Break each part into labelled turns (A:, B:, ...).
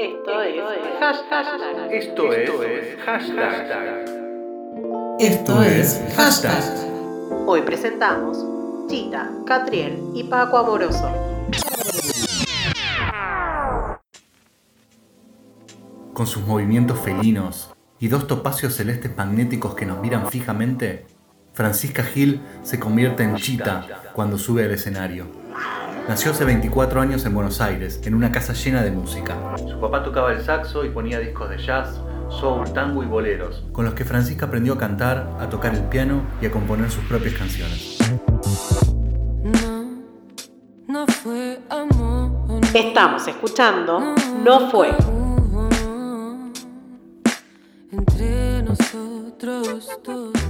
A: Esto es hashtag.
B: Esto es hashtag.
C: Esto es hashtag.
A: Hoy presentamos Chita, Catriel y Paco Amoroso.
B: Con sus movimientos felinos y dos topacios celestes magnéticos que nos miran fijamente, Francisca Gil se convierte en Chita cuando sube al escenario. Nació hace 24 años en Buenos Aires, en una casa llena de música. Su papá tocaba el saxo y ponía discos de jazz, soul, tango y boleros, con los que Francisca aprendió a cantar, a tocar el piano y a componer sus propias canciones.
A: Estamos escuchando No Fue.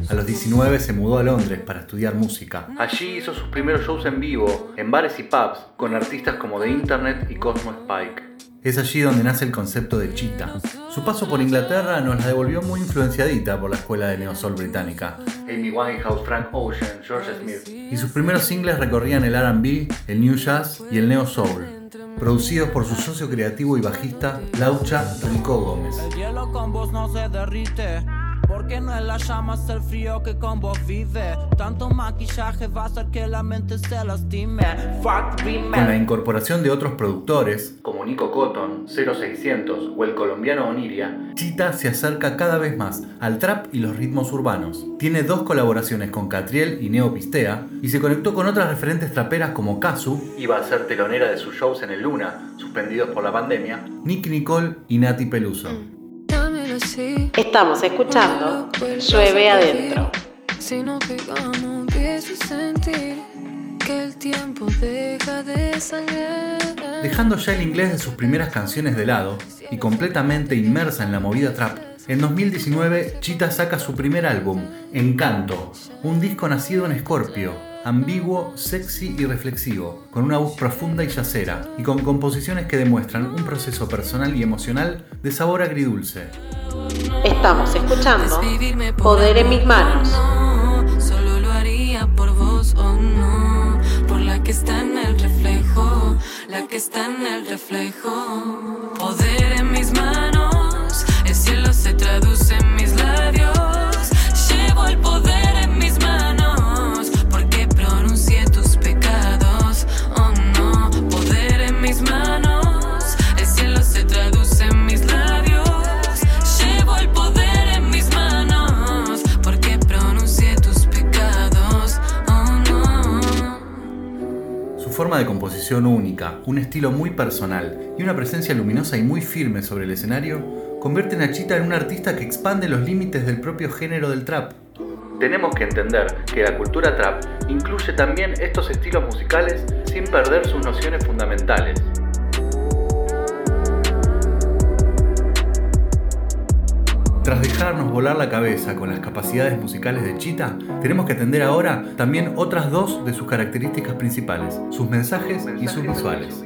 B: A los 19 se mudó a Londres para estudiar música. Allí hizo sus primeros shows en vivo, en bares y pubs, con artistas como The Internet y Cosmo Spike. Es allí donde nace el concepto de Cheetah. Su paso por Inglaterra nos la devolvió muy influenciadita por la escuela de neosoul británica. Amy Winehouse, Frank Ocean, George Smith. Y sus primeros singles recorrían el R&B, el New Jazz y el Neo Soul, producidos por su socio creativo y bajista Laucha Rico Gómez.
D: El hielo con vos no se derrite. Porque no es la llama, es el frío que con vos vive. Tanto maquillaje va a hacer que la mente se lastime. Fuck
B: Con la incorporación de otros productores, como Nico Cotton, 0600 o el colombiano Oniria, Chita se acerca cada vez más al trap y los ritmos urbanos. Tiene dos colaboraciones con Catriel y Neo Pistea y se conectó con otras referentes traperas como Kazu, iba a ser telonera de sus shows en el Luna, suspendidos por la pandemia, Nick Nicole y Nati Peluso.
E: Así.
A: Estamos escuchando Llueve Adentro.
E: Si no pegamos, empiezo a sentir que el tiempo deja de sangrar.
B: Dejando ya el inglés de sus primeras canciones de lado y completamente inmersa en la movida trap, en 2019 Chita saca su primer álbum, Encanto, un disco nacido en Escorpio, ambiguo, sexy y reflexivo, con una voz profunda y yacera, y con composiciones que demuestran un proceso personal y emocional de sabor agridulce.
A: Estamos escuchando Poder en mis manos.
E: no. Solo lo haría por vos o no. Por la que está en el reflejo. La que está en el reflejo. Poder en mis manos. El cielo se traduce en mis labios.
B: Única, un estilo muy personal y una presencia luminosa y muy firme sobre el escenario convierten a Chita en un artista que expande los límites del propio género del trap. Tenemos que entender que la cultura trap incluye también estos estilos musicales sin perder sus nociones fundamentales. Tras dejarnos volar la cabeza con las capacidades musicales de Chita, tenemos que atender ahora también otras dos de sus características principales, sus mensajes y sus visuales.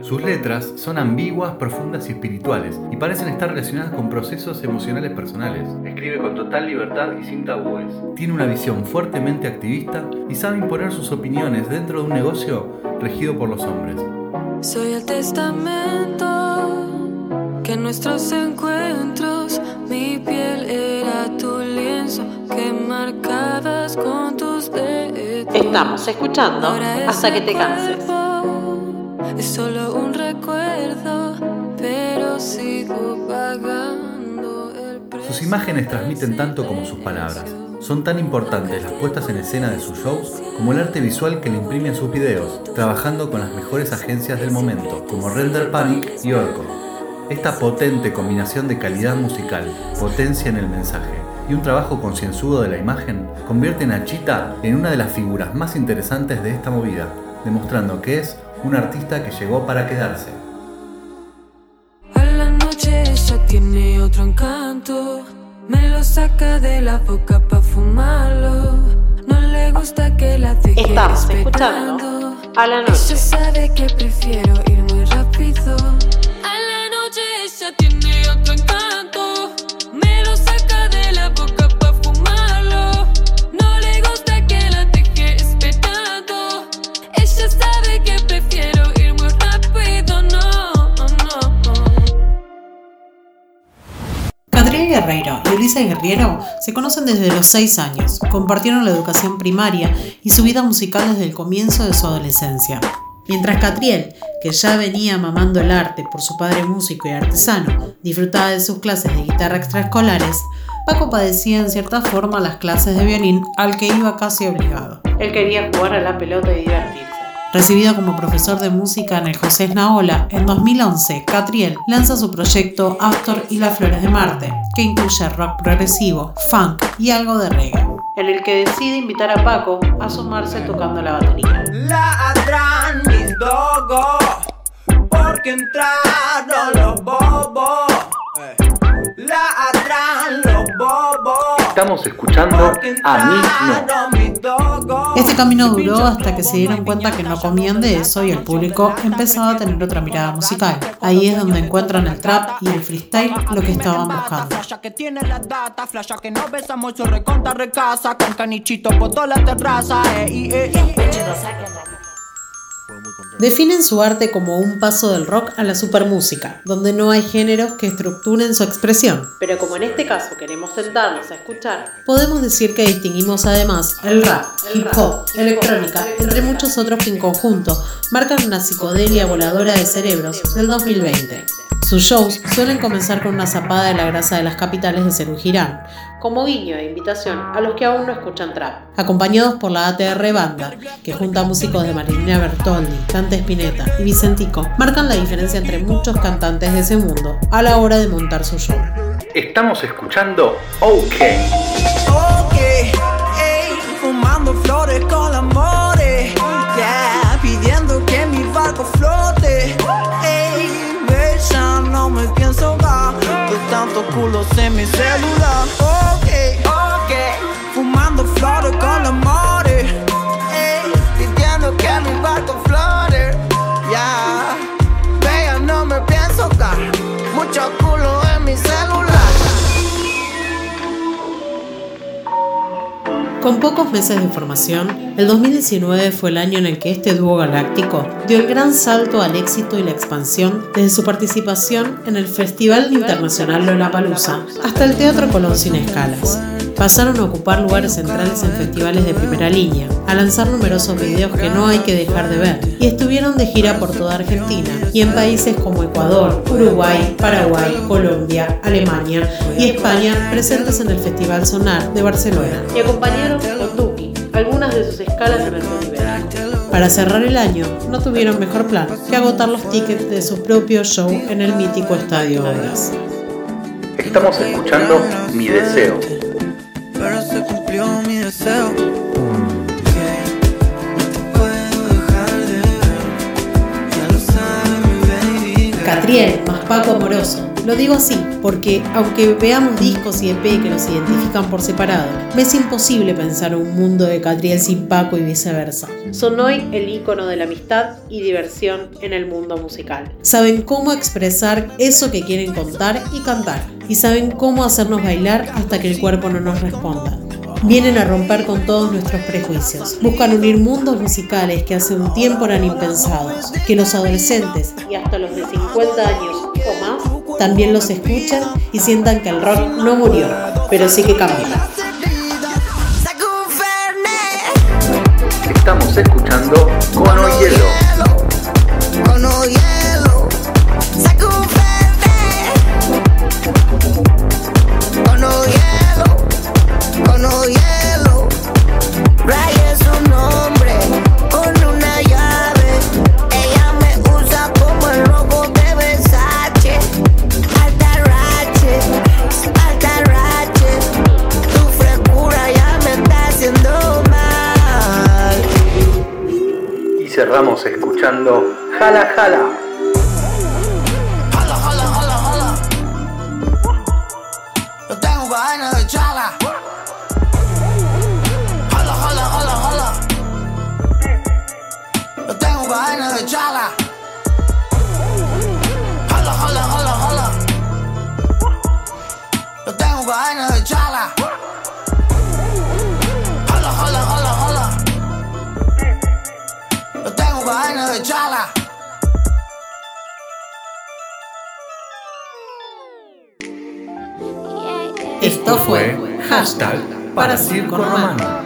B: Sus letras son ambiguas, profundas y espirituales y parecen estar relacionadas con procesos emocionales personales. Escribe con total libertad y sin tabúes. Tiene una visión fuertemente activista y sabe imponer sus opiniones dentro de un negocio regido por los hombres.
E: Soy el testamento que nuestros encuentros
A: Estamos escuchando hasta que te canses.
E: cuerpo Es solo un recuerdo, pero sigo pagando el precio.
B: Sus imágenes transmiten tanto como sus palabras. Son tan importantes las puestas en escena de sus shows como el arte visual que le imprime a sus videos, trabajando con las mejores agencias del momento, como Render Panic y Orco. Esta potente combinación de calidad musical, potencia en el mensaje y un trabajo concienzudo de la imagen convierten a Chita en una de las figuras más interesantes de esta movida, demostrando que es un artista que llegó para quedarse.
E: A la noche ella tiene otro encanto. Me lo saca de la boca pa' fumarlo. No le gusta que la deje
A: Estamos
E: esperando.
A: escuchando a la
E: Ella
A: noche.
E: sabe que prefiero ir muy rápido.
C: Y Elisa Guerriero se conocen desde los 6 años, compartieron la educación primaria y su vida musical desde el comienzo de su adolescencia. Mientras Catriel, que ya venía mamando el arte por su padre músico y artesano, disfrutaba de sus clases de guitarra extraescolares, Paco padecía en cierta forma las clases de violín al que iba casi obligado.
A: Él quería jugar a la pelota y divertirse.
C: Recibido como profesor de música en el José Esnaola, en 2011, Catriel lanza su proyecto Astor y las Flores de Marte, que incluye rock progresivo, funk y algo de reggae,
A: en el que decide invitar a Paco a sumarse tocando la batería.
D: Ladran mis dogos porque entraron los bobos. Ladran los bobos.
B: Estamos escuchando a mí no.
C: Este camino duró hasta que se dieron cuenta que no comían de eso y el público empezaba a tener otra mirada musical. Ahí es donde encuentran el trap y el freestyle lo que estaban buscando. Definen su arte como un paso del rock a la supermúsica, donde no hay géneros que estructuren su expresión.
A: Pero como en este caso queremos sentarnos a escuchar,
C: Podemos decir que distinguimos además el rap, hip hop, electrónica, entre muchos otros que en conjunto marcan una psicodelia voladora de cerebros del 2020. Sus shows suelen comenzar con una zapada de la grasa de las capitales de girán,
A: como guiño e invitación a los que aún no escuchan trap.
C: acompañados por la ATR Banda, que junta a músicos de Marilina Bertoldi, Cante Spinetta y Vicentico, marcan la diferencia entre muchos cantantes de ese mundo a la hora de montar su show.
B: Estamos escuchando OK.
D: Ok, ey, fumando flores con amores, yeah, pidiendo que mi barco flote, ey, bella, no me pienso dar, de tantos culos en mi celular, Con
C: pocos meses de formación, el 2019 fue el año en el que este dúo galáctico dio el gran salto al éxito y la expansión desde su participación en el Festival Internacional Lollapalooza hasta el Teatro Colón sin escalas. Pasaron a ocupar lugares centrales en festivales de primera línea, a lanzar numerosos videos que no hay que dejar de ver, y estuvieron de gira por toda Argentina y en países como Ecuador, Uruguay, Paraguay, Colombia, Alemania y España presentes en el Festival Sonar de Barcelona.
A: Y acompañaron con Duki algunas de sus escalas en el.
C: Para cerrar el año, no tuvieron mejor plan que agotar los tickets de su propio show en el mítico Estadio Obras.
B: Estamos escuchando Mi Deseo.
D: Pero se cumplió mi deseo.
C: Catriel más Paco Amoroso. Lo digo así porque, aunque veamos discos y EP que nos identifican por separado, me es imposible pensar un mundo de Catriel sin Paco y viceversa.
A: Son hoy el ícono de la amistad y diversión en el mundo musical.
C: Saben cómo expresar eso que quieren contar y cantar. Y saben cómo hacernos bailar hasta que el cuerpo no nos responda. Vienen a romper con todos nuestros prejuicios. Buscan unir mundos musicales que hace un tiempo eran impensados. Que los adolescentes
A: Y hasta los de 50 años o más,
C: también los escuchen y sientan que el rock no murió, pero sí que cambió.
B: Estamos escuchando Cono Hielo. Cerramos escuchando Jala Jala.
C: Esto fue hashtag para Circo Romano.